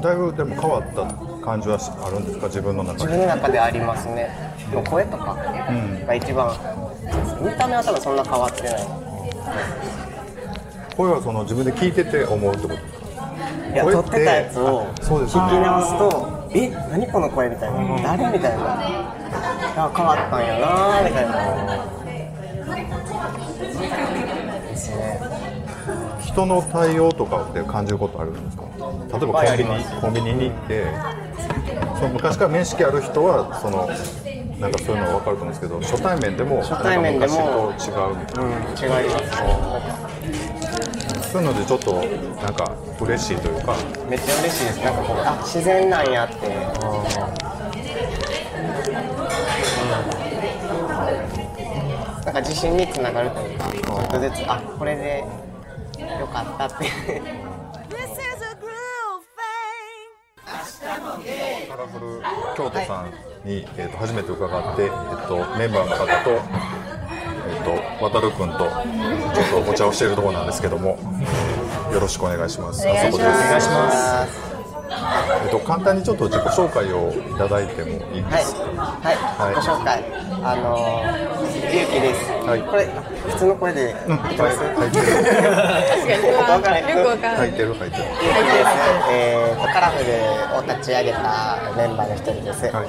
だいぶでも変わった感じはあるんですか？自分の中自で分の中でありますね。もう声とかが一番、見た目は多分そんな変わってない。声はその自分で聞いてて思うってこと？ですかいや声撮ってたやつを聞き直すと「え何この声」みたいな「誰?」みたいな「あ変わったんやな」みたいな人の対応とかって感じることあるんですか？例えばコンビニコンビニに行ってその昔から面識ある人はそのなんかそういうの分かると思うんですけど初対面でも初対面で昔と違うみたいな。うん違います。そういうのでちょっとなんか嬉しいというか。めっちゃ嬉しいです。なんかこうあ自然なんやって。うん。なんか自信につながるというかちょっとずつあこれでよかったって This is a groove thing. カラフル京都さんに、えー、と初めて伺って、えー、とメンバーの方と,、えー、と渡るくんとちょっとお茶をしているところなんですけども、よろしくお願いします。お願いしますあそこですお願いしますえっと、簡単にちょっと自己紹介をいただいてもいいはいですか、はい、はい。ご紹介。あのー、ゆうきです、はい。これ普通の声でうん、いきます、書い。てる確かに。よくわからないよくわからない。書いてる書いてるゆうきです、えーと、カラフルを立ち上げたメンバーの一人です。はい。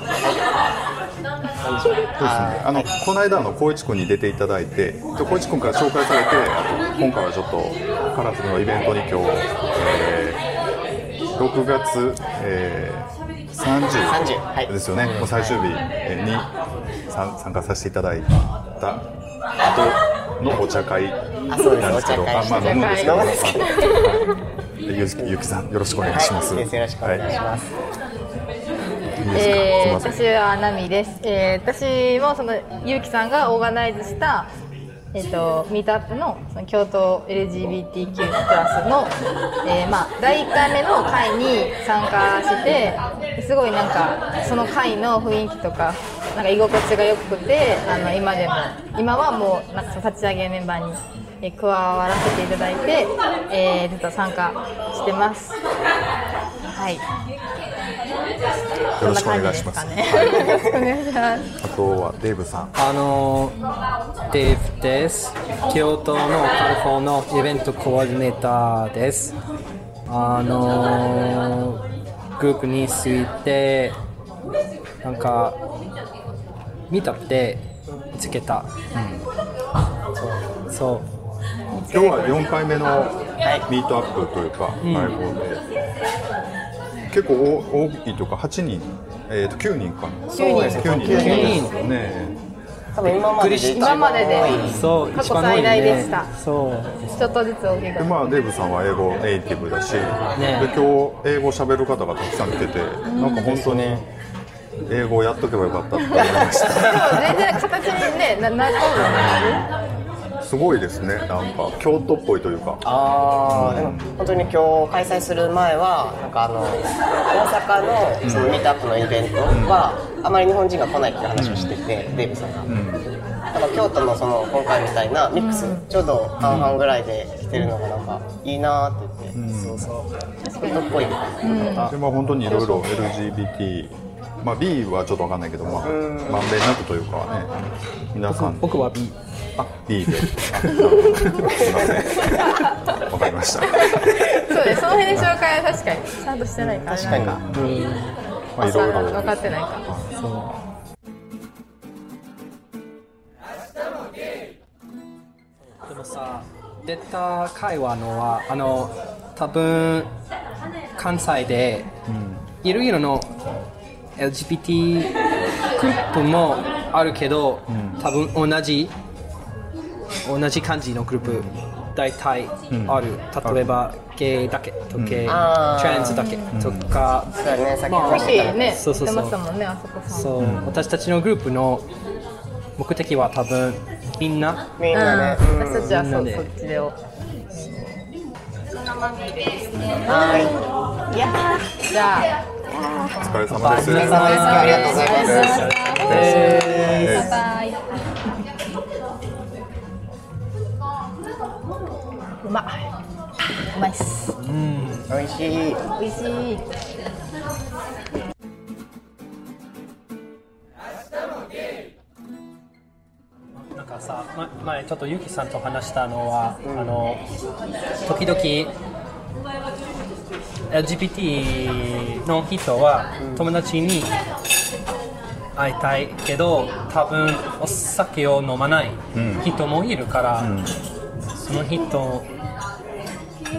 そうですね。あのこの間あの光一君に出ていただいてで光一君から紹介されてあと今回はちょっとカラフルのイベントに今日、えー6月、えー、30はい。30ですよね、もう最終日えーに参参加させていただいた。後のお茶会。なんですけど、あまあ飲むんですけど、はい。でゆうゆうきさんよろしくお願いします。はい、よろしくお願いします。い。いえー、私はナミです、えー、私もそのゆうきさんがオーガナイズした、えー、とミートアップのその京都 LGBTQ プラスの、えーまあ、第1回目の会に参加してすごいなんかその会の雰囲気とかなんか居心地が良くてあの今でも今はもうなんか立ち上げメンバーにえ加わらせていただいて、えー、ずっと参加してます。はいよろしくお願いします。いします。あとはデーブさん。あのデーブです。京都のカルフォーのイベントコーディネーターです。あのグループについてなんか見たって見つけた。そうそう今日は4回目のミートアップというか、ライブで、結構多いというか、8人、えー、と9人かな、そうですね。9人9人ですよね。多分今までで今まででそう過去最大でした。そうちょっとずつ大きくでまあ、デーブさんは英語ネイティブだし、ね。で今日英語喋る方がたくさん来てて、なんか本当に英語をやっとけばよかったって思いました。でも全然形にねななったすごいですね、なんか京都っぽいというか。ああ、でも本当に今日開催する前はなんかあの大阪のそのミートアップのイベントはあまり日本人が来ないっていう話をしてて、デイブさんが。だから京都のその今回みたいなミックス、ちょうど半々ぐらいで来てるのがなんかいいなーって言って、そうそう。京都っぽい。でまあ本当にいろいろ LGBT、まあ B はちょっとわかんないけど、まあまんべんなくというかね、皆さん。僕は B。あ B で、あすいません、わかりました。そうですその辺で紹介は確かにちゃんとしてないから確かに。なん。かまあいろいろ。分かってないかでもさ、出た会話のは、あの、多分関西で、いろいろの LGBT グループもあるけど、多分同じ、同じ感じのグループ、大体ある。例えば、ゲイだけとゲイ、あー。トランスだけとか、そうだね、さっきまあさっき話してたねそうそうそうそこさん。そう、私たちのグループの目的は多分みんな。みんなね、うん。私たちはそうみんなで。そっちで。をはい。やー。じゃあ。お疲れ様です。お疲れ様です。ありがとうございます。えー。バイバイまいうまいっす。うん。美味しい。美味しい。なんかさ、ま、前ちょっとゆきさんと話したのは、あの時々 LGBT の人は友達に会いたいけど多分お酒を飲まない人もいるから、その人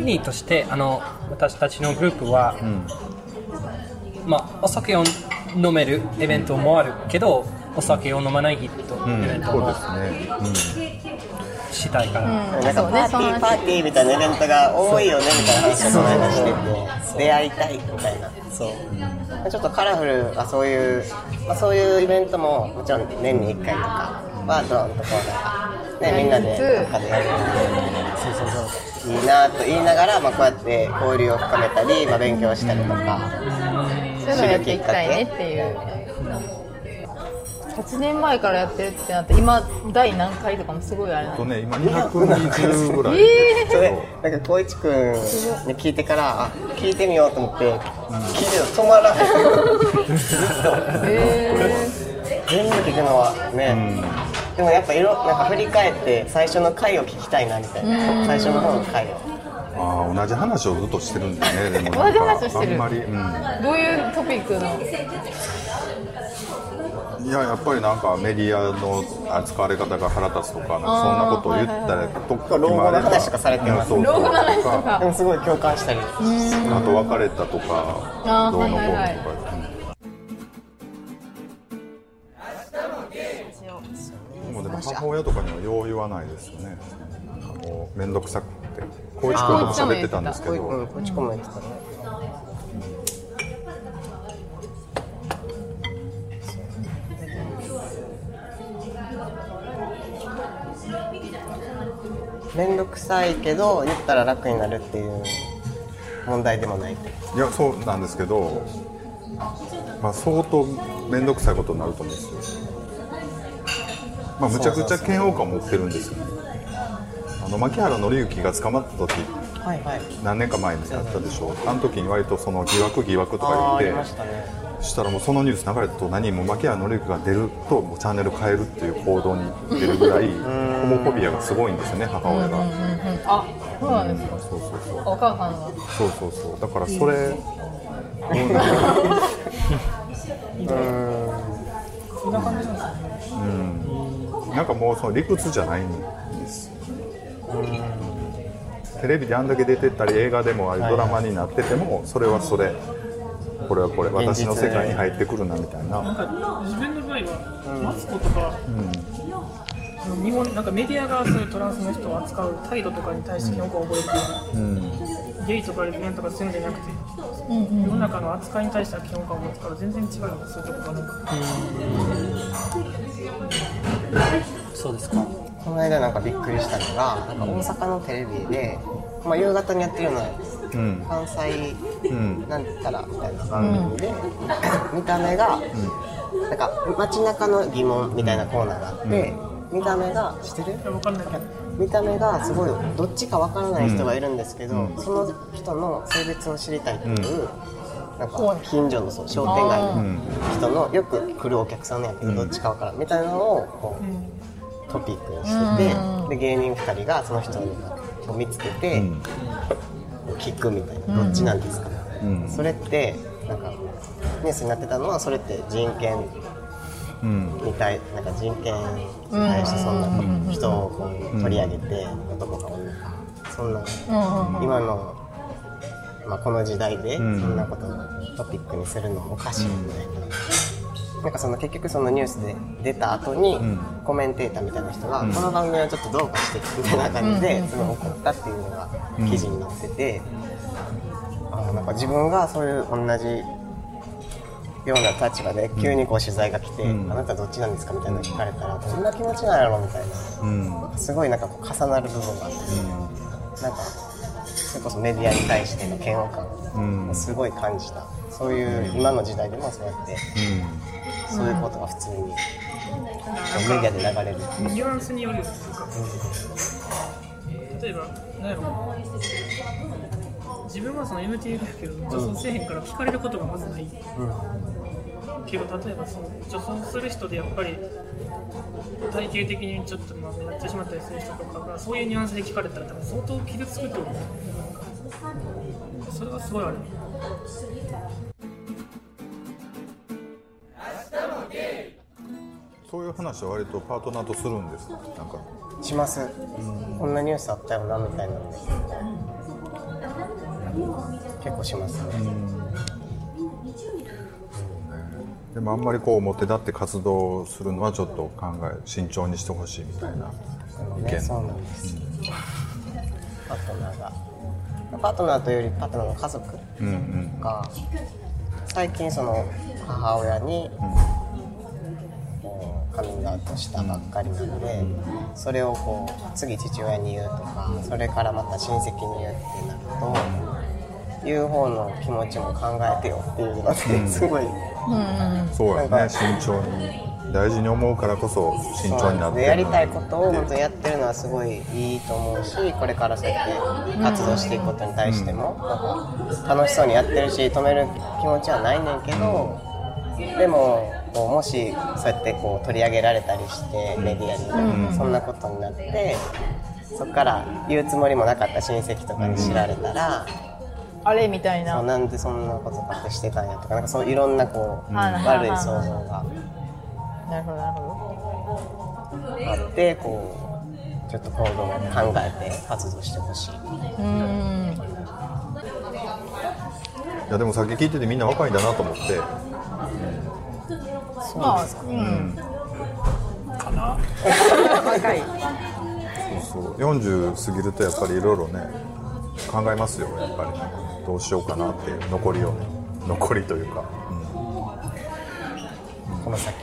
にとしてあの私たちのグループは、まあ、お酒を飲めるイベントもあるけどお酒を飲まない人イベントもしたいから、なんかパーティーパーティーみたいなイベントが多いよねみたいな話をしてて。出会いたいみたいな。そう。ちょっとカラフルあそういう、まあ、そういうイベントももちろん年に1回とかはドーンとこうなんか、ね、みんなでやるそうそうそう。いいなと言いながら、まあ、こうやって交流を深めたり、まあ、勉強したりとか。そういうのをやっていきたいねっていう。8年前からやってるってなって今第何回とかもすごいあれなんでとね今220ぐらい、えそれなんか光一くんに聞いてからあ聞いてみようと思って、聞いてると止まらない。え全部聞くのはね、でもやっぱ色なんか振り返って最初の回を聞きたいなみたいな、最初の方の回を。ああ同じ話をずっとしてるんだねでも同じ話をしてる。あんまり、うん、ー、どういうトピックの？いややっぱりなんかメディアの扱われ方が腹立つとかなんかそんなことを言ったりとか老後の話とかされてます。老後の話とか。でもすごい共感したり。あと別れたとかどうのこうのとか、はいはいはいうんでもでも母親とかにはよう言わないですよね。なんかもう面倒くさくて。光一君とも喋ってたんですけど。うん。こっちこも言ってたね。面倒くさいけど言ったら楽になるっていう問題でもないいやそうなんですけど、まあ、相当面倒くさいことになると思うんですよまあむちゃくちゃ嫌悪感を持ってるんですよね。あの牧原紀之が捕まった時はいはい。何年か前にあったでしょう。あの時に割とその疑惑疑惑とか言ってしたらもうそのニュース流れたと何も牧原紀之が出るともうチャンネル変えるっていう行動に出るぐらいホモフォビアがすごいんですよね母親が。あそうなんですかそうそうそう。お母さんがそうそうそう。だからそれ うんなん。かもうその理屈じゃないんですテレビであんだけ出てったり映画でもああいうドラマになっててもそれはそれ。これはこれ。私の世界に入ってくるなみたいな。なんか自分の場合は、マツコとか、あの日本なんかメディアがそういうトランスの人を扱う態度とかに対して評価を覚えてる、ゲイとかレズビアンとかそういうんじゃなくて、世の中の扱いに対しては嫌悪感を持つから全然違うそういうとこがな。ん。かそうですか。この間なんかびっくりしたのがなんか大阪のテレビで、まあ、夕方にやってるよ。うなうん。関西うん。なんたらみたいな。番組で、見た目が、なんか街中の疑問みたいなコーナーがあって、見た目が知ってる？いや分かんないけど見た目がすごいどっちかわからない人がいるんですけど、その人の性別を知りたいっていう、なんか近所のそう商店街の人のよく来るお客さんのやけどどっちかわからんみたいなのをこうトピックにしてて、で芸人2人がその人を見つけて、聞くみたいなどっちなんですか、うん。それってなんかニュースになってたのはそれって人権うん。に対なんか人権に対してそんな人をこう取り上げて男か女かそんな今の、まあ、この時代でそんなことをトピックにするのもおかしいみたいな。なんかその結局そのニュースで出た後にコメンテーターみたいな人が、この番組はちょっとどうかしてみたいな感じでその怒ったっていうのが記事になってて、あーなんか自分がそういう同じような立場で急にこう取材が来て、あなたどっちなんですかみたいなの聞かれたらどん。な気持ちなんやろみたいな、うん。すごいなんかこう重なる部分があって、なんかそれこそメディアに対しての嫌悪感をすごい感じた、そういう今の時代でもそうやって、そういうことが普通にメディアで流れる、ニュアンスによるよねなんか例えば何やろ。自分はその MTF やけど女装せえへんから聞かれることがまずない、けど例えばその女装する人でやっぱり体型的にちょっとまあなってしまったりする人とかがそういうニュアンスで聞かれたら多分相当傷つくと思うそれはすごいあるそういう話は割とパートナーとするんですなんか。します、こんなニュースあったよなみたいなので。結構しますね、でもあんまりこう表立って活動するのはちょっと考え慎重にしてほしいみたいな意見。ねそうなんです。パートナーがパートナーというよりパートナーの家族うんうんが最近その母親に、こうカミングアウトしたばっかりなので、それをこう次父親に言うとかそれからまた親戚に言うってなると、言う方の気持ちも考えてよっていうので、すごい。そうやね。慎重に大事に思うからこそ慎重になってでやりたいことを本当にやってるのはすごいいいと思うしこれからそうやって活動していくことに対しても、なんか楽しそうにやってるし止める気持ちはないねんけど、でもこうもしそうやってこう取り上げられたりしてメディアに、そんなことになってそこから言うつもりもなかった親戚とかに知られたら。あれみたいな。そうなんでそんなこと隠してたんやとかなんかそういろんなこう、はいはいはい悪い想像が。なるほどなるほあってこうちょっと行動を考えて活動してほしい。どうーん。いやでもさっき聞いててみんな若いんだなと思って。まあうん。若い。そうそう。40過ぎるとやっぱりいろいろね考えますよやっぱりどうしようかなっていう残りをね残りというか。この先。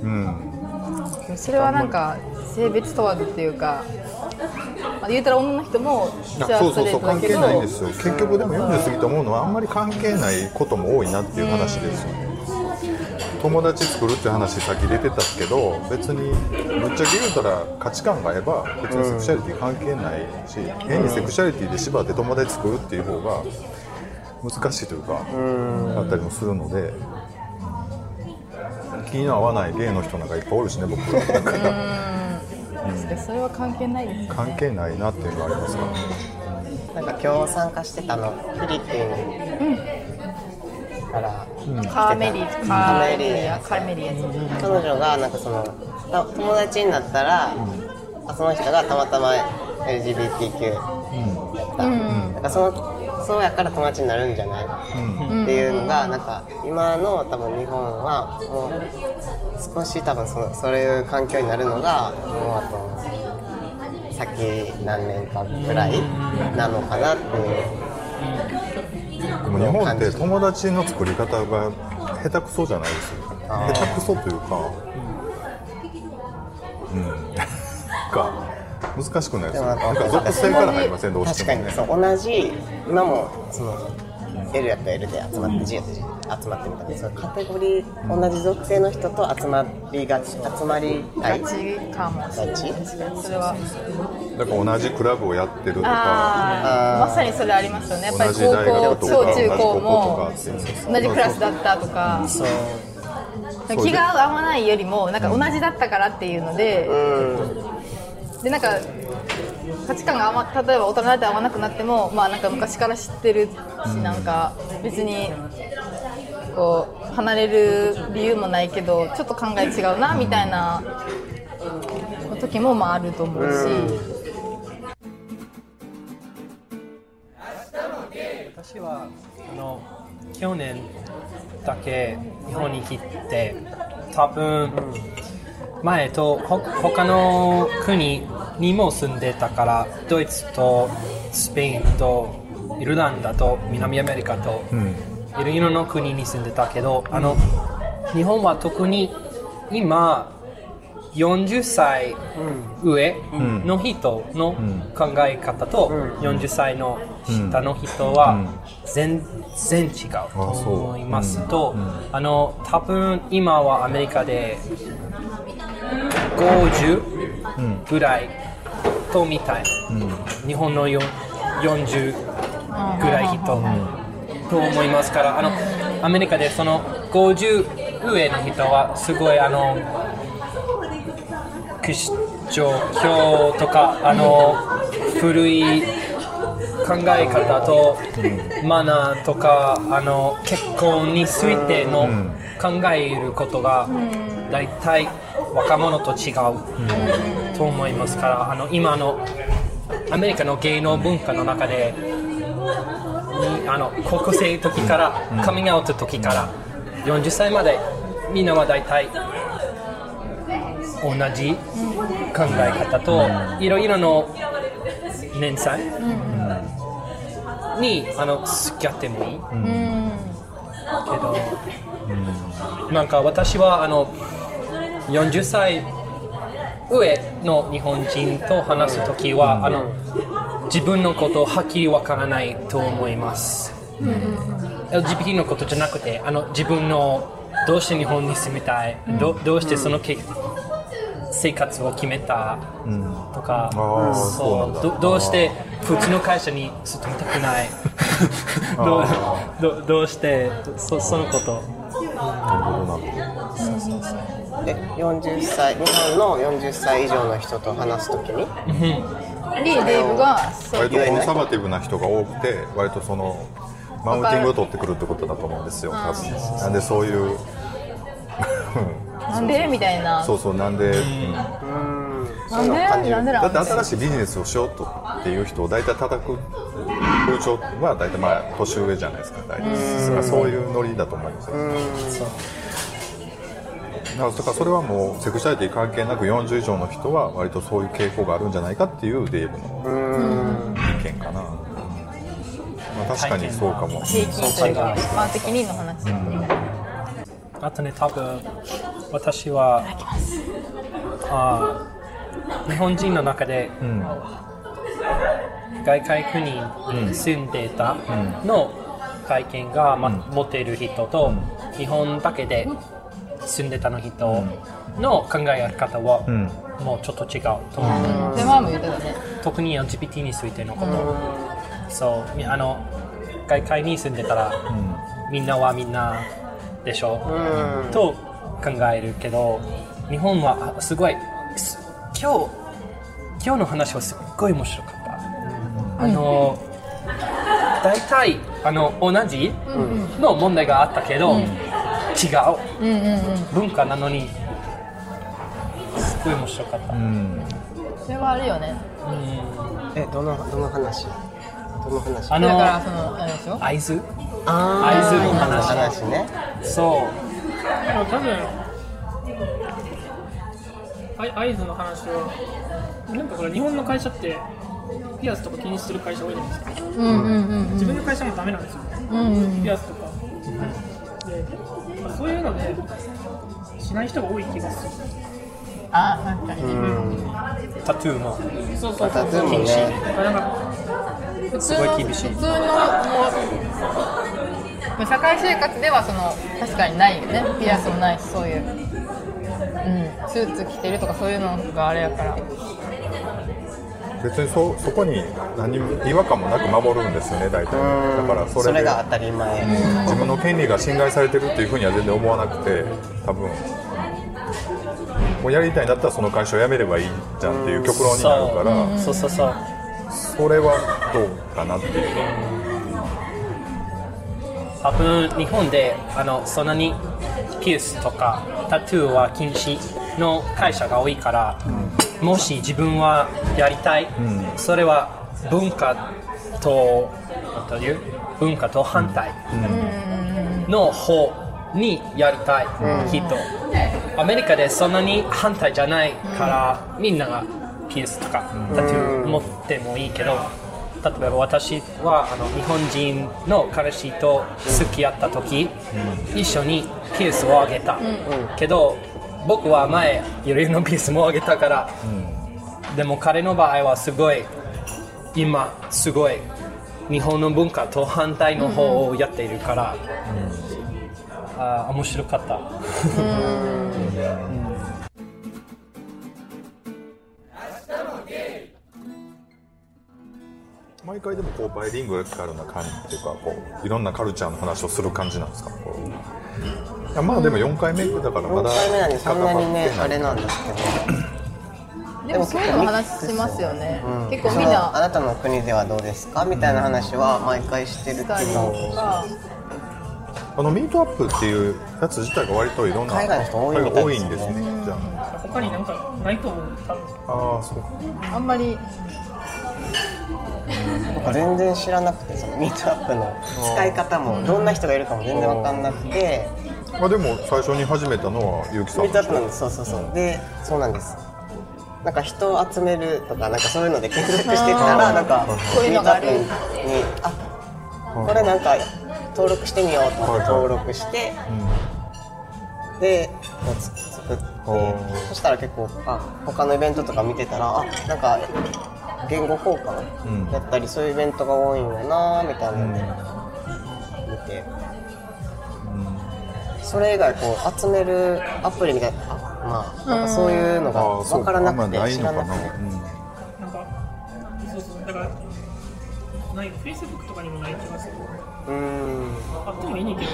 うん、それはなんか性別問わずっていうか、まあ、言うたら女の人もそうそうそう関係ないんですよ。結局でも40過ぎと思うのはあんまり関係ないことも多いなっていう話ですよね。友達作るっていう話さっき出てたけど別にぶっちゃけ言うたら価値観が合えば別にセクシャリティ関係ないし変にセクシャリティで縛って友達作るっていう方が難しいというかだったりもするので気の合わないゲイの人なんかいっぱいおるしね僕。だからそれは関係ないです関係ないなっていうのがありますか？らなんか今日参加してたのフィリピンからカーメリーカーメリアカーメリア彼女がなんかそのた友達になったら、あその人がたまたま LGBTQ やった、なんかそのそうやから友達になるんじゃない、っていうのがなんか今の多分日本はもう少し多分そのそういう環境になるのがもうあと先何年かぐらいなのかなっていう。でも日本って友達の作り方が下手くそじゃないですよ。下手くそというか。うんか難しくないですかなんか属性から入りませんどうしてもね。確かにそう同じ今もその L やったら L で集まって G やったら G で集まってみたいなそういうカテゴリー同じ属性の人と集まりがち集まりたいガチかもしれないそれは。だから同じクラブをやってるとか。ああまさにそれありますよね。やっぱり同じ大学高とか同じ校小中高も同じクラスだったとか。そう。気が合わないよりもなんか同じだったからっていうので、でなんか価値観が合わ例えば大人になって合わなくなってもまあなんか昔から知ってるし、なんか別にこう離れる理由もないけどちょっと考え違うなみたいな時もまああると思うし、私はあの去年だけ日本に来て多分前とほ他の国にも住んでたからドイツとスペインとイルランダと南アメリカといろいろな国に住んでたけどあの日本は特に今40歳上の人の考え方と40歳の下の人は全然違うと思いますとあの多分今はアメリカで50ぐらいとみたい。日本のよ40ぐらい人と思いますからあのアメリカでその50上の人はすごいあのクリスチョ教とかあの古い考え方とマナーとかあの結婚についての考えることが大体若者と違うと思いますからあの今のアメリカの芸能文化の中でにあの高校生時からカミングアウト時から40歳までみんなは大体同じ考え方といろいろの年歳にあの付き合ってもいい。けどなんか私はあの40歳上の日本人と話すときはあの自分のことをはっきりわからないと思います、LGBT のことじゃなくてあの自分のどうして日本に住みたい、どどうしてそのけ生活を決めたとか、あーそうどどうして普通の会社に勤めたくない？どうどどうしてそそのこと？なるほどな。で40歳日本の40歳以上の人と話すときにでデイブがそう割とコンサバティブな人が多くて割とそのマウンティングを取ってくるってことだと思うんですよ多分。なんでそういうなんで？みたいな。そうそうなんで、うん。なんで？なんでだって新しいビジネスをしようとっていう人を大体叩く風潮は大体まあ年上じゃないですか大体。そういうノリだと思うんですよ。だからだからそれはもうセクシャリティ関係なく40以上の人は割とそういう傾向があるんじゃないかっていうデーブの意見かな、まあ、確かにそうかも。平均というか。一般的にの話、あとね、多分私はあー日本人の中で、外界国に住んでたの体験が、ま持っている人と、日本だけで住んでたの人の考え方は、もうちょっと違うと思う、で前も言ってたね。特に LGBT についてのこと、そうみあの外界に住んでたら、みんなはみんなでしょ、と考えるけど日本はあすごいす今日今日の話はすっごい面白かった、あの大体あの同じの問題があったけど、違う、文化なのにすっごい面白かった、それはあるよね。えどのどの話？どの話？あだからのそのあれでしょ？合図？あ合図の話ねそう。でも多分あい合図の話はなんかこれ日本の会社ってピアスとか気にしてる会社多いじゃないですかう。んう。んう。ん自分の会社もダメなんですよう。んう。んピアスとかでまあそう。いう。のでしない人が多い気がするあ確かにタトゥーもそう。そう。そう。タトゥーも禁止ねなんか普通すごい厳しい普通のもう。社会生活ではその確かにないよね。ピアスもないしそういう、うん、スーツ着てるとかそういうのがあれやから。別にそそこに何も違和感もなく守るんですよね大体。だからそれで。それが当たり前。自分の権利が侵害されてるっていうふうには全然思わなくて多分。もうやりたいんだったらその会社を辞めればいいじゃんっていう極論になるから。そうそうそう。それはどうかなっていう多分日本であのそんなにピアスとかタトゥーは禁止の会社が多いから、もし自分はやりたい、それは文化とという？文化と反対の方にやりたい人、アメリカでそんなに反対じゃないから、みんながピアスとかタトゥー持ってもいいけど、例えば私はあの日本人の彼氏と付き合った時、一緒にピアスをあげた、けど僕は前いろいろなピアスもあげたから、でも彼の場合はすごい今すごい日本の文化と反対の方をやっているから、あー面白かった。毎回でもこうバイリングルな感じっていうかこういろんなカルチャーの話をする感じなんですか？こう。いやまあでも4回目だからま4だ回目なんでそんなにねあれなんですけどでもそういうの話しますよね、うん。結構みんそのあななたの国ではどうですか？みたいな話は毎回してるけどあのミートアップっていうやつ自体が割といろんな海外の人多いみたいですね。多いんですね。じゃ他になんかないと思う。多分。あああそう。かあんまりなん。か全然知らなくてそのミートアップの使い方も。どんな人がいるかも全然わかんなくて。まあでも最初に始めたのは結城さんミートアップなんです。そうそうそう。でそうなんです。なんか人を集めるとかなんかそういうので検索してたらなんかこういうのがあるミートアップにあこれなんか登録してみようと思って登録してうつ作って。そしたら結構あ他のイベントとか見てたらあなんか言語交換やったりそういうイベントが多いんだなみたいなので見て。それ以外こう集めるアプリみたいなあまあなんかそういうのが分か。らなくて知らなくて。うんなんかそうそうだからないフェイスブックとかにもない気がするうーんあってもいいねんけど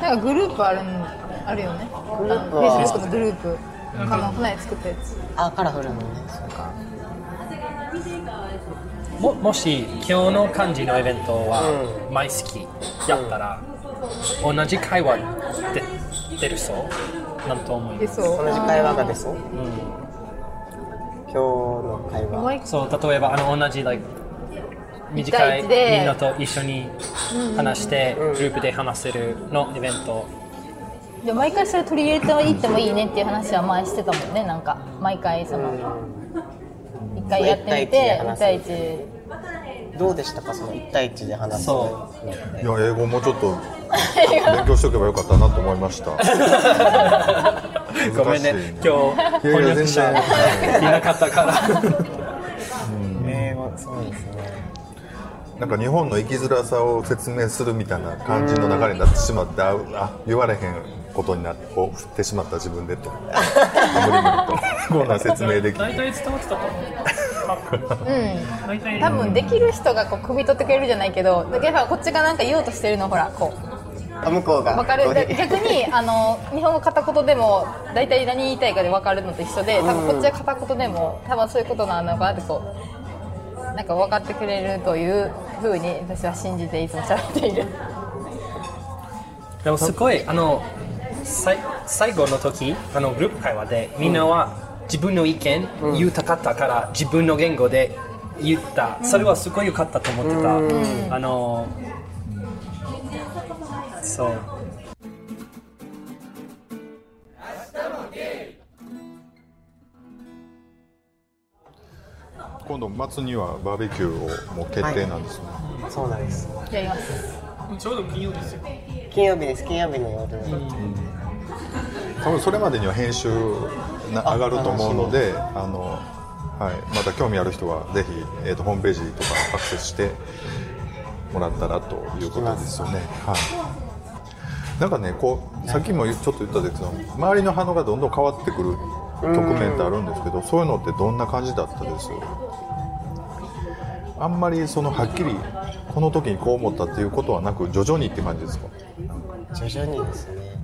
なんかグループあるんあるよねグループはフェイスブックのグループかな船で作ったやつあカラフルのねそうかももし今日の感じのイベントは毎月やったら、同じ会話で出るそう？なんと思います。同じ会話が出そう、今日の会話。毎そう例えばあの同じ like 一短いみんなと一緒に話して、グループで話せるのイベント。で毎回それ取り入れていってもいいねっていう話は前してたもんねなんか。毎回その一回やってみて一対一で話1す対1どうでしたか？その1対1で話す。そいや英語もうちょっと 勉強しておけばよかったなと思いました。ごめんね。今日翻訳者いなかったから。英語そうですねなんか日本の生きづらさを説明するみたいな感じの流れになってしまってああ言われへんことになってこう振ってしまった自分でと 無理無理とこんな説明でき大体伝わってたと思う。うん。大体多分できる人がこう首取ってくれるじゃないけどだけどこっちがなんか言おうとしてるのほらこうあ向こうが。分かる。逆にあの日本語片言でも大体何言いたいかで分かるのと一緒で多分こっちは片言でも多分そういうことなのかなってこうなんか分かってくれるというふうに私は信じていつも喋っている。でもすごいあのさい最後の時あのグループ会話でみんなは自分の意見言いたかったから自分の言語で言った、それはすごい良かったと思ってた、あのそう今度末にはバーベキューをもう決定なんですね、そうなんです。やりますちょうど金曜日ですよ。金曜日です。金曜日の夜、多分それまでには編集な上がると思うのであの、はい、また興味ある人はぜひ、えー、とホームページとかアクセスしてもらったらということですよね。はい、なんかねこうさっきもちょっと言ったんですけど周りの反応がどんどん変わってくる局面ってあるんですけどそういうのってどんな感じだったです？あんまりそのはっきりこの時にこう思ったっていうことはなく徐々にって感じですか？徐々にですね。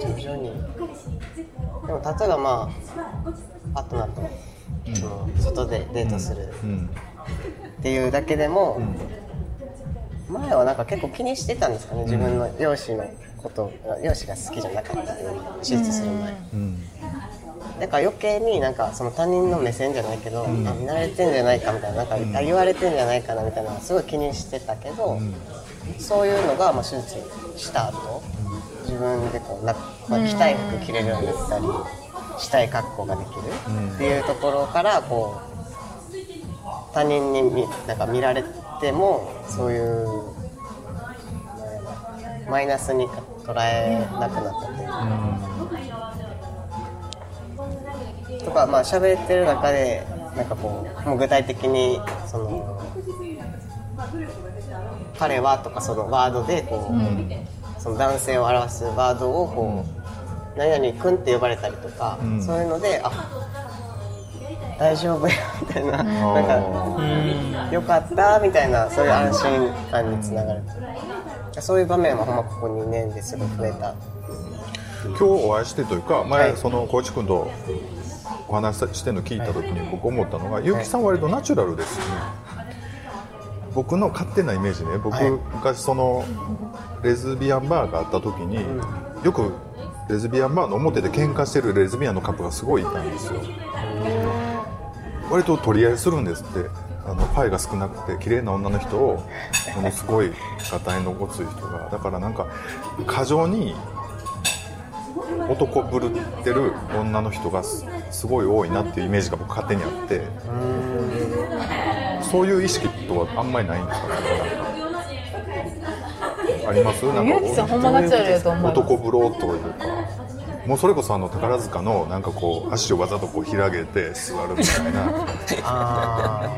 徐々に。でも例えばまあパートナーと、その外でデートする。っていうだけでも、前はなんか結構気にしてたんですかね？自分の容姿のこと容姿が好きじゃなかったっていうの手術する前、だから余計になんかその他人の目線じゃないけど、あ見慣れてんじゃないかみたいななんか、あ言われてんじゃないかなみたいなのはすごい気にしてたけど、そういうのがまあ手術した後、自分でこうな、まあ、着たい服着れるようになったりしたい格好ができるっていうところからこう他人に見なんか見られてもそういうマイナスに捉えなくなったというか。とかまあ喋ってる中でなんかこうもう具体的にその彼はとかそのワードでこう、その男性を表すワードをこう、何々くんって呼ばれたりとか、そういうのであ大丈夫やみたいななんかよかったみたいなそういう安心感につながる。そういう場面はほんまここ2年ですごい増えた。今日お会いしてというか前、はい。その光一君とお話ししてるの聞いた時に僕思ったのが、結城さん割とナチュラルですよね。僕の勝手なイメージね。僕、はい。昔そのレズビアンバーがあった時に、よくレズビアンバーの表で喧嘩してるレズビアンのカップがすごいいたんですよ。割と取り合いするんですって。あのパイが少なくて綺麗な女の人をものすごいガタイのごつい人が。だからなんか過剰に男ぶるってる女の人がすすごい多いなっていうイメージが僕勝手にあってそういう意識とはあんまりないんですか？ねあります？なんゆうきさんほんまナチュラルだと思う。男風呂というかもうそれこそあの宝塚のなんかこう足をわざとこう広げて座るみたいな。ああ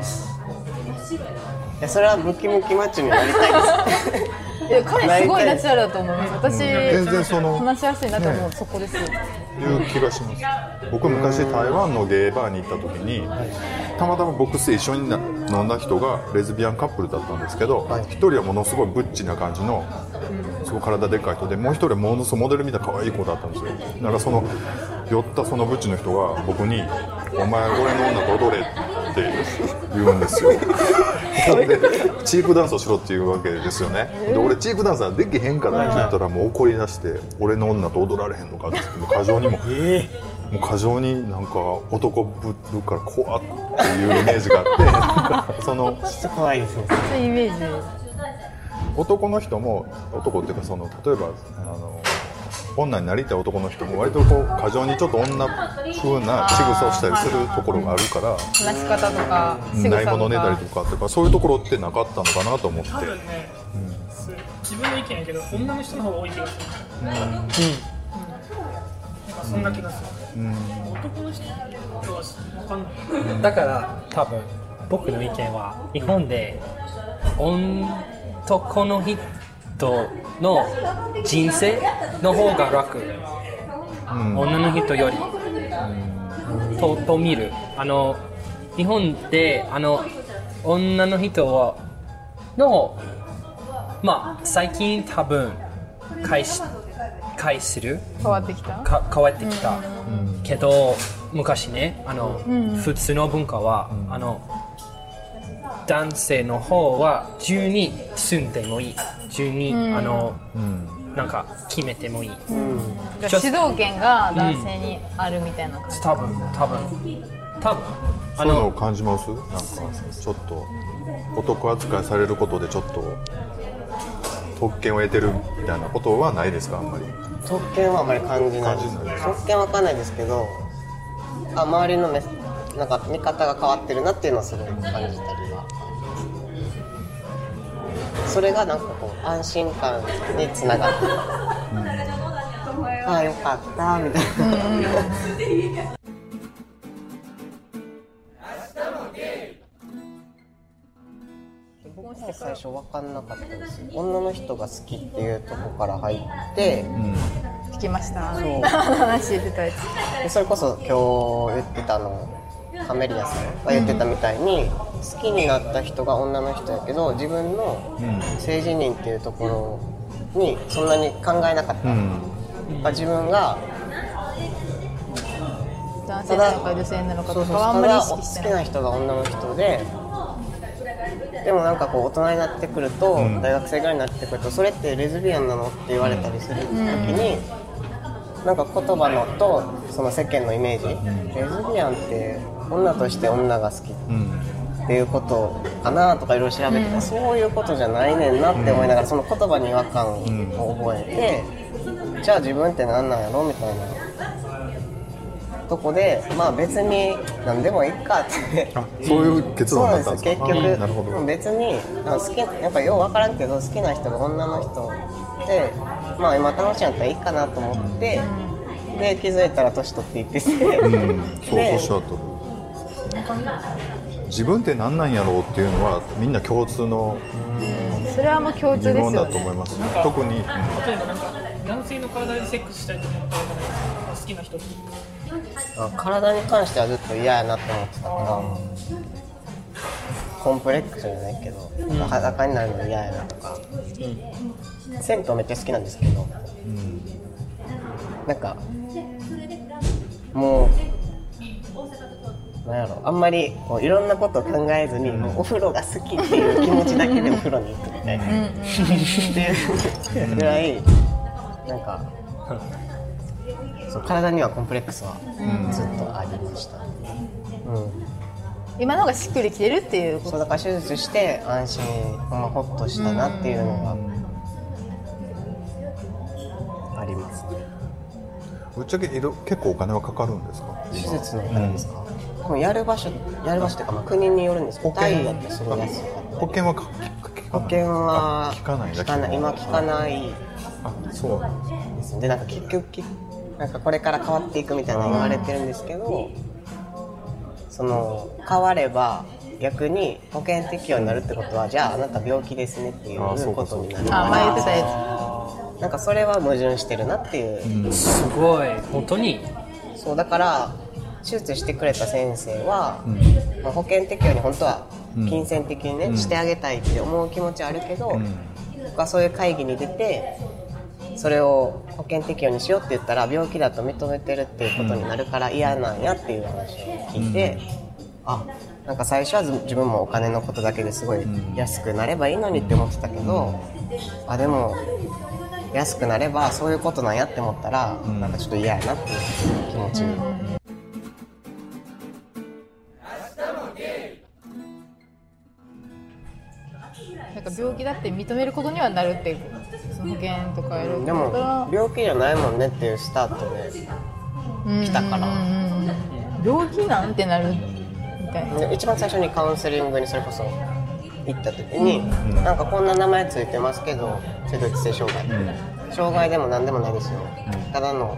いやそれはムキムキマッチョになりたいですいや彼すごいナチュラルだと思います。私、全然その話しやすいなと思う、ね。そこです。いう気がします。僕昔台湾のゲイバーに行った時にたまたまボックスで一緒にな飲んだ人がレズビアンカップルだったんですけどはい。一、人はものすごいブッチな感じのすごい体でかい人でもう一人はものすごいモデルみたいな可愛い子だったんですよ。だからその酔ったそのブッチの人が僕に「お前俺の女と踊れ」って言うんですよ。で チークダンスをしろっていうわけですよね。で俺チークダンスはできへんからって言ったらもう怒り出して「俺の女と踊られへんのか」って言ってもう過剰にも もう過剰になんか男ぶるから怖っていうイメージがあって そのちょっと怖いですねそういうイメージ。男の人も男っていうかその例えばあの女になりたい男の人も割とこう過剰にちょっと女風な仕草をしたりするところがあるから話し方とかないものねだりとかとかそういうところってなかったのかなと思って。多分ね、自分の意見やけど女の人の方が多い気がする。うん、なんかそんな気がする、男の人は分かんない。だから多分僕の意見は日本で男の人の人生の方が楽、女の人より、とと見る。あの日本であの女の人はのまあ最近多分返し返する。変わってきた？か変わってきた、けど昔ねあの、普通の文化は、あの男性の方は自由に住んでもいい自由に、あの、なんか決めてもいい、主導権が男性にあるみたいな感じ、多分多分。多分。あそういうのをの感じます？なんかちょっと男扱いされることでちょっと特権を得てるみたいなことはないですか？あんまり。特権はあまり感じない。特権は分かんないですけどあ周りの目なんか見方が変わってるなっていうのはすごい感じたり。はそれがなんかこう安心感につながって。る、ああよかったみたいな、僕も最初分かんなかったんです。よ女の人が好きっていうとこから入って、聞きました。そう。話してたやつ。でそれこそ今日言ってたのカメリアさんが言ってたみたいに、好きになった人が女の人やけど自分の性自認っていうところにそんなに考えなかった、うん。まあ自分が男性なのか女性なのかとかはあんまり意識してない。きな人が女の人ででもなんかこう大人になってくると、大学生ぐらいになってくるとそれってレズビアンなのって言われたりする時に、なんか言葉のとその世間のイメージ、レズビアンって女として女が好き。っていうことかなとかいろいろ調べてた、そういうことじゃないねんなって思いながらその言葉に違和感を覚えて、じゃあ自分って何なんやろみたいな。とこでまあ別に何でもいいかって。あそういう結論だったんです結局別にあ好きやっぱよう分からんけど好きな人が女の人でまあ今楽しいんやったらいいかなと思って、で気づいたら年取っていってて、うん。そうでおっしゃると自分って何なんやろうっていうのはみんな共通のそれはもう共通ですよ疑問だとね思います。特に。例えばなんか男性の体でセックスしたいと思ったことないですか好きな人ってあ体に関してはずっと嫌やなって思ってたからコンプレックスじゃないけど、裸になるの嫌やなとか、銭湯めっちゃ好きなんですけど、なんかもうなんやろ。あんまりこういろんなことを考えずに、もうお風呂が好きっていう気持ちだけで お風呂に行くみたい。な、っていうぐらいなんかそう体にはコンプレックスはずっとありました、うん。今の方がしっくりきてるっていうこと。そうだから手術して安心ほんまホッとしたなっていうのがありますぶっちゃけ結構お金はかかるんですか？手術のお金ですか、もうやる場所やる場所っていうか、まあ、国によるんですけどタイだってすごい安かった保険はか保険はあ聞かない聞かない今聞かない。あそう。ですでなんか結局きなんかこれから変わっていくみたいな言われてるんですけどその変われば逆に保険適用になるってことはじゃああなた病気ですねっていうことになる。あ前言ってたやなんかそれは矛盾してるなっていう、すごい。本当に？そうだから手術してくれた先生は、まあ、保険適用に本当は金銭的にね、してあげたいって思う気持ちはあるけど、僕はそういう会議に出てそれを保険適用にしようって言ったら病気だと認めてるっていうことになるから嫌なんやっていう話を聞いて、あなんか最初はず自分もお金のことだけですごい安くなればいいのにって思ってたけど、あでも安くなればそういうことなんやって思ったら、なんかちょっと嫌やなっていう気持ちに、か病気だって認めることにはなるっていうその保険とかやるでも病気じゃないもんねっていうスタートで来たから、病気なんてなるみたいな。で一番最初にカウンセリングにそれこそ行った時に、なんかこんな名前ついてますけど性同一性障害、障害でも何でもないですよ、ただの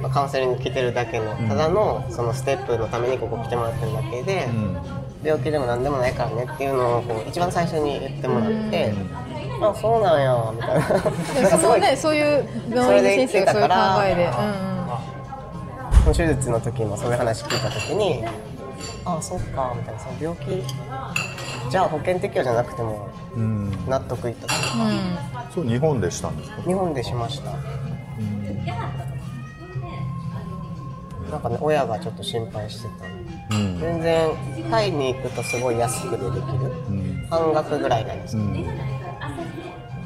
まあカウンセリング来てるだけのただのそのステップのためにここ来てもらってるだけで、病気でも何でもないからねっていうのをこう一番最初に言ってもらって、あそうなんやみたいな。なんかすごねそういう病院の先生がそういう考えで。手術の時もそういう話聞いた時にああそっかみたいなその病気じゃあ保険適用じゃなくてもうん。納得いったと。いうかうん。うんそう日本でしたんですか？日本でしました。なんかね親がちょっと心配してた。んでうん。全然タイに行くとすごい安くでできる。うん。半額ぐらいなんですけど、うん。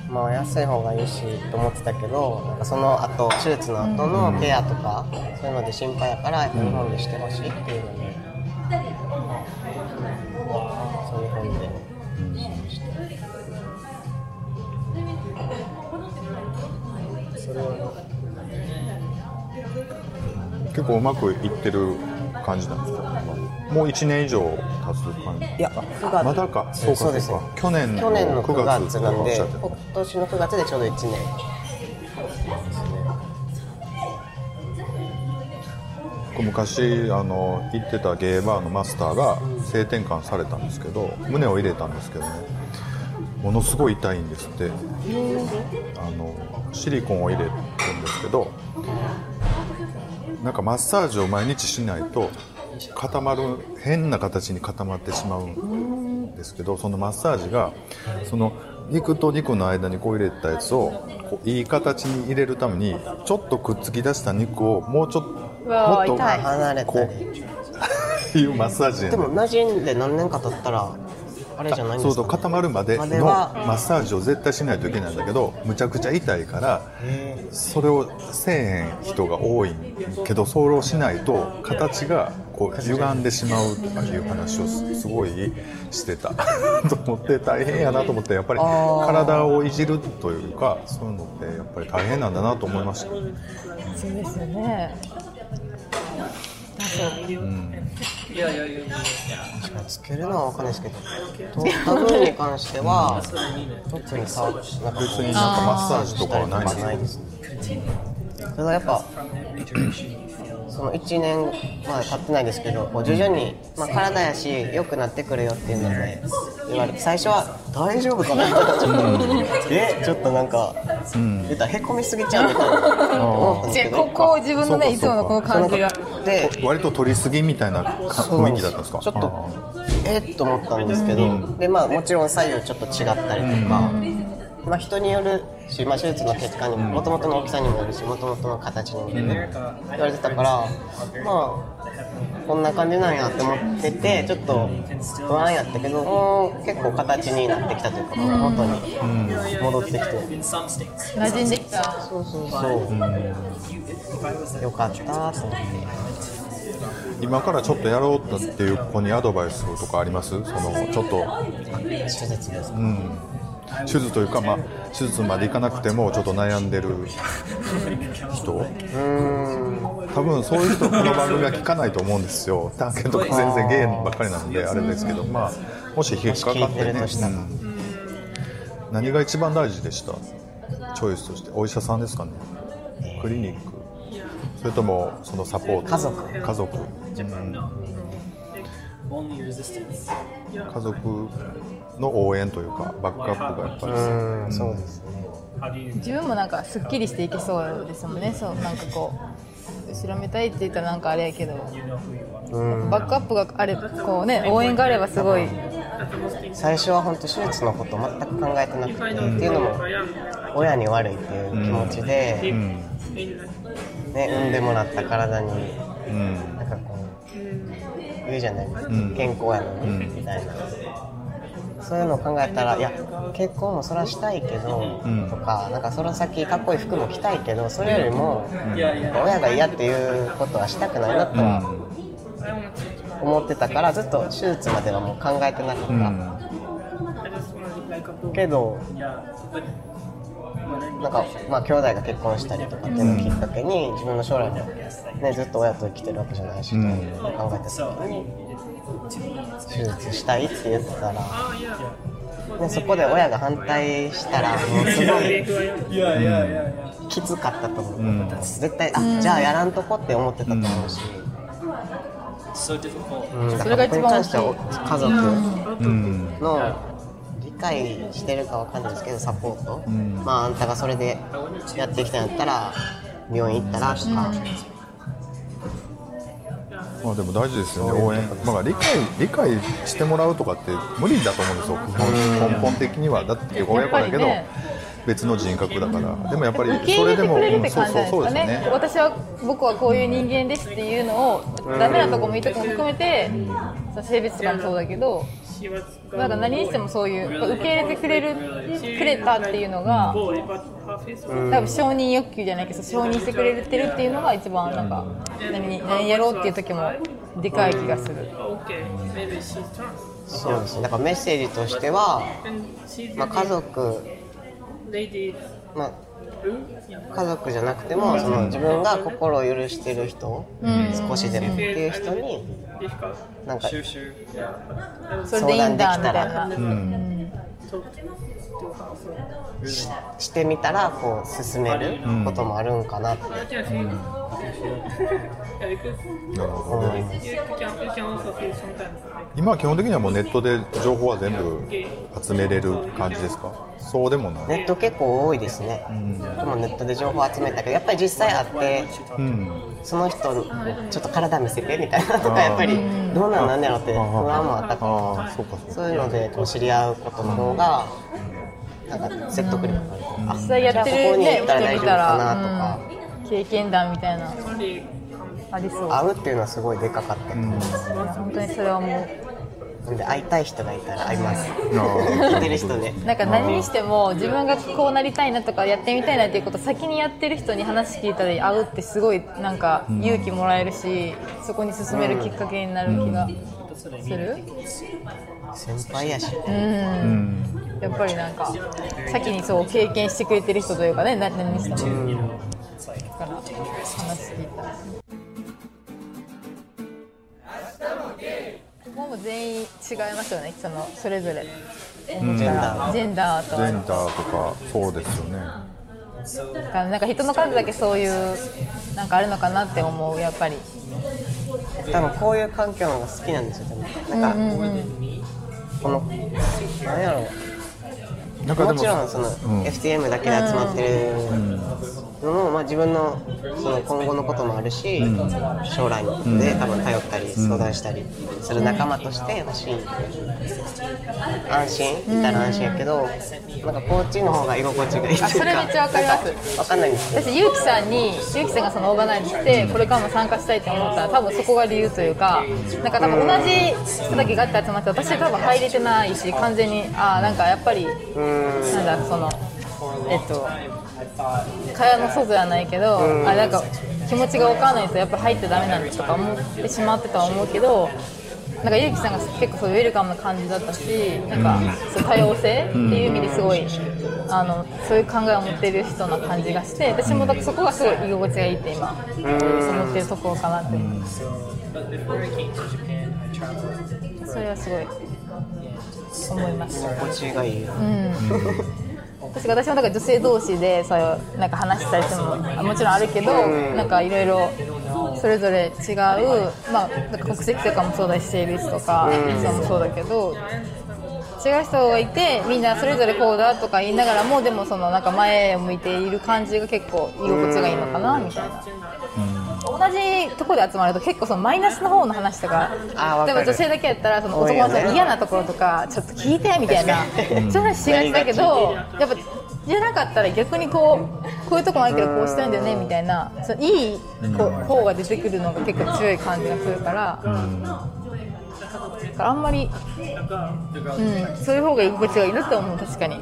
まあ安い方がいいしと思ってたけどなんかその後手術の後のケアとか、そういうので心配やから日本でしてほしいっていうので、そう日本で結構うまくいってる感じなんですか？もう1年以上経つ感じいや9月。まだか？そうかそうか。去年の去年の9 9月月なんで今年の9月でちょうど1年。僕昔あの行ってたゲーバーのマスターが性転換されたんですけど胸を入れたんですけどね。ものすごい痛いんですって。あのシリコンを入れるんですけどなんかマッサージを毎日しないと固まる変な形に固まってしまうんですけどそのマッサージがその肉と肉の間にこう入れたやつをこういい形に入れるためにちょっとくっつき出した肉をもうちょっともっとこう いうマッサージでも。馴染んで何年か経ったらあれじゃないですかそう固まるまでまのマッサージを絶対しないといけないんだけどむちゃくちゃ痛いからそれをせえへん人が多いけどそれをしないと形がこう歪んでしまうとかいう話をすすごいしてた。と思って大変やなと思ってやっぱり体をいじるというかそういうのってやっぱり大変なんだなと思いました。そうですよね。いやいやいやいや。つけるのは分かんないですけどとタに関しては特に触ってなんか別になんかマッサージとかはないんですないですただやっぱその1年まで経ってないですけどこう徐々に、まあ、体やし良くなってくるよっていうので言われて最初は大丈夫かなちょっとえちょっとなんか言ったらへこみすぎちゃうみたいな。思ったんですけどここ自分のねいつものこの感じが。で割と取りすぎみたいなか雰囲気だったんですか？ちょっとえっと思ったんですけど、でまあもちろん左右ちょっと違ったりとか、まあ人によるし、まあ、手術の結果にもともとの大きさにもよるしもともとの形にもよる、言われてたからまあこんな感じなんやって思っててちょっと不安やったけどもう結構形になってきたというか、もう元に戻ってきて、馴染んできた。そうそうそう、よかったと思って。今からちょっとやろうっていう子にアドバイスとかあります？そのちょっと。手術です。か手術というか、まあ、手術までいかなくてもちょっと悩んでる人。多分そういう人この番組は聞かないと思うんですよ。探検とか全然ゲームばっかりなのであれですけど、まあ、もし引っかかってね。るとしたらうん。何が一番大事でした？チョイスとして。お医者さんですかね？クリニック。それともそのサポート？家族。家族、うん。家族の応援というかバックアップがやっぱり。うんそうですね。自分もなんかすっきりしていけそうですもんね。そうなんかこう後ろめたいって言ったらなんかあれやけど。バックアップがあれこうね応援があればすごい。最初は本当手術のこと全く考えてなくてっていうのも親に悪いっていう気持ちで、ね、産んでもらった体にうん。なんかこう言うじゃないですか、健康やのに、みたいなそういうのを考えたらいや結婚もそらしたいけど、とかなんかその先かっこいい服も着たいけどそれよりも、親が嫌っていうことはしたくないなとは思ってたからずっと手術まではもう考えてなかった、けどなんかまあ兄弟が結婚したりとかっていうのをきっかけに自分の将来も、ね、ずっと親と生きてるわけじゃないし、と考えてた時に手術したいって言ってたら、ね、そこで親が反対したらもうすごいきつかったと思う、絶対あじゃあやらんとこって思ってたと思うし、うん、だそれがからここに関しては家族の理解してるかわかんないですけどサポート、まああんたがそれでやってきたんやったら病院行ったらとか、まあでも大事ですよね。応援まあ理解理解してもらうとかって無理だと思うんですよ根根本的には。だって親子だけど、別の人格だから。でもやっぱりそれでもうんですね。ね。私は僕はこういう人間ですっていうのをダメなとこもいいとこも含めて性別とかもそうだけどなん。か何にしてもそういう受け入れてくれるくれたっていうのが多分承認欲求じゃないけど承認してくれてるっていうのが一番なんか何何やろうっていう時もでかい気がする。そうですね。だからメッセージとしては、まあ、家族、まあ、家族じゃなくてもその自分が心を許してる人、少しでもっていう人になんかそれでいいんだみたいな。ししてみたらこう進めることもあるんかな。って、なるほど今は基本的にはもうネットで情報は全部集めれる感じですか？そうでもない、ネット結構多いですね、でもネットで情報集めたけどやっぱり実際会ってうん、その人にちょっと体見せてみたいなとかやっぱりどうなんなんやろって不安もあったかああらそういうのでこう知り合うことの方がなんか説得力があるあ実際やってここにるね行ったら大丈夫かなとうんか、経験談みたいなありそう。会うっていうのはすごいでかかった。と思います、いや本当にそれはもなんで会いたい人がいたら会います。あ聞いてる人で。うなんか何にしても自分がこうなりたいなとかやってみたいなっていうことを先にやってる人に話聞いたり会うってすごいなんか勇気もらえるしそこに進めるきっかけになる気がする？先輩やし。うん。やっぱりなんか先にそう経験してくれてる人というかねな何にしても。だから話聞いたここも全員違いますよねそのそれぞれ。ジェンダー。とジェンダーとかそうですよね。だからなんか人の数だけそういうなんかあるのかなって思うやっぱり。多分こういう環境の方が好きなんですよ多分なんか、この何やろう。なんかでももちろんその、うん。FTM だけで集まってるのも、まあ、自分のその今後のこともあるし、将来のことで多分頼ったり相談したりする仲間として欲しい安心。いたら安心やけど、なんかこっちの方が居心地がいいというか。あそれめっちゃわかります。わかんないんです私ゆうきさんにゆうきさんがそのオーガナイズしてこれからも参加したいって思ったら多分そこが理由というかなんか多分同じ人だけガッて集まって私は多分入れてないし完全にああなんかやっぱりなんだそのえっと蚊帳の外じゃないけどあなんか気持ちが分かんないとやっぱ入ってダメなんだとか思ってしまってたは思うけどなんかゆうきさんが結構そういうウェルカムな感じだったしなんかそう多様性っていう意味ですごいあのそういう考えを持ってる人な感じがして私もだそこがすごい居心地がいいって今思ってるところかなって思うそれはすごい思いました居心地がいい私私もだから女性同士でそうなんか話したりするのももちろんあるけど、なんかいろいろそれぞれ違う、まあ、なんか国籍とかもそうだし性別とかそうもそうだけど違う人がいてみんなそれぞれこうだとか言いながらもでもそのなんか前を向いている感じが結構居心地がいいのかなみたいな。同じところで集まると結構そのマイナスの方の話とかあーわかる。でも女性だけやったらその男の嫌なところとかちょっと聞いてみたいなそういう話しがちだけどやっぱじゃなかったら逆にこうこういうとこもあるけどこうしたいんだよねみたいなそのいいこう方が出てくるのが結構強い感じがするから。あんまり、うん、そういう方が居心地がいいなって思う確かに、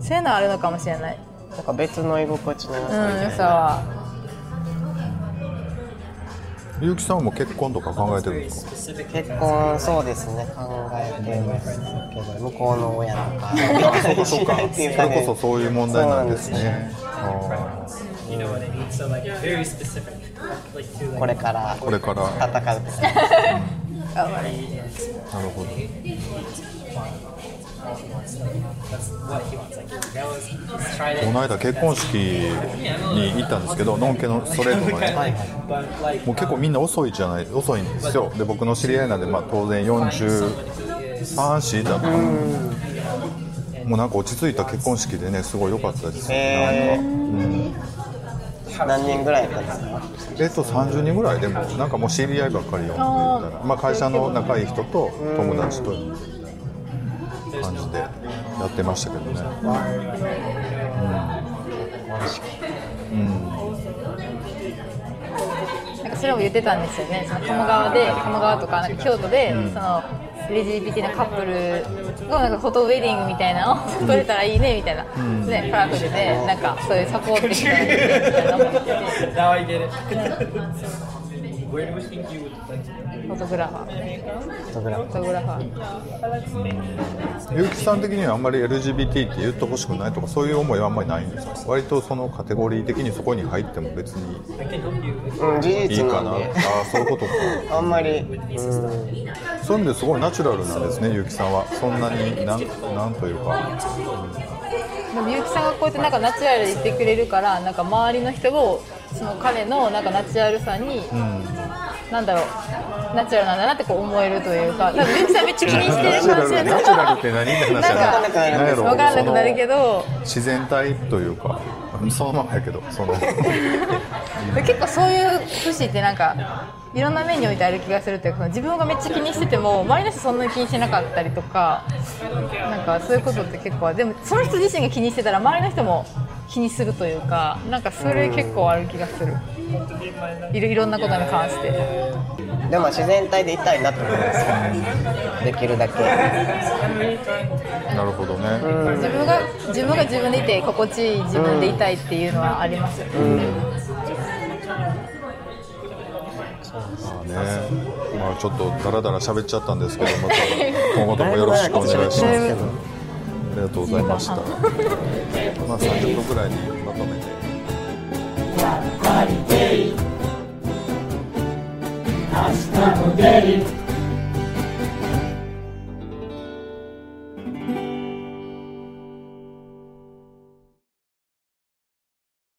そういうのはあるのかもしれない、なんか別の居心地の良うさん、良さはゆうきさんも結婚とか考えてるんですか？結婚そうですね考えてますけど向こうの親とか。そうかそうか。それこそそういう問題なんですね。これから。ーこれから。なる戦うとかほどこの間結婚式に行ったんですけどノンケのストレートのねもう結構みんな遅いじゃない遅いんですよ。で僕の知り合いなんで、まあ、当然43歳だったかなもうなんか落ち着いた結婚式でねすごい良かったですよ、へなん何人ぐらいなんですかえっと30人ぐらいでもなんかもう知り合いばっかりよ言ったらまあ、会社の仲いい人と友達と感じでやってましたけどね。なんかそれも言ってたんですよね、その鴨川で、鴨川とかなんか京都で、その LGBT のカップルのなんかフォトウェディングみたいなのを撮れたらいいねみたいな、ね、カラフルで、なんかそういうサポートみたいな思ってて、ォトグラファー、フォトグラファー。ゆうきさん的にはあんまり LGBT って言ってほしくないとかそういう思いはあんまりないんですか？割とそのカテゴリー的にそこに入っても別にうん事いい実かな？あなんであそういうことか。あんまりうん。そういう意味ですごいナチュラルなんですねゆうきさんは。そんなになんなんというか。でも結城さんがこうやってなんかナチュラルで言ってくれるからなんか周りの人もその彼のなんかナチュラルさに、なんだろう。ナチュラルなんだなってこう思えるというか。多分結城さんめっちゃ気にしてるかもしれな。いナチュラルって何って話なんかやな分からなくなるけど。ど自然体というか。そのままやけどその。結構そういう節ってなんかいろんな面においてある気がするというか自分がめっちゃ気にしてても周りの人そんなに気にしてなかったりとかなんかそういうことって結構でもその人自身が気にしてたら周りの人も気にするというかなんかそれ結構ある気がする。いろいろんなことに関して。でも自然体でいたいなと思います。できるだけ。なるほどね、自分が自分が自分でいて心地いい自分でいたいっていうのはありますよね、まあね。まあちょっとダラダラ喋っちゃったんですけどまた今後ともよろしくお願いします ありがとうございました。まあ30分くらいにまとめて。明日も出る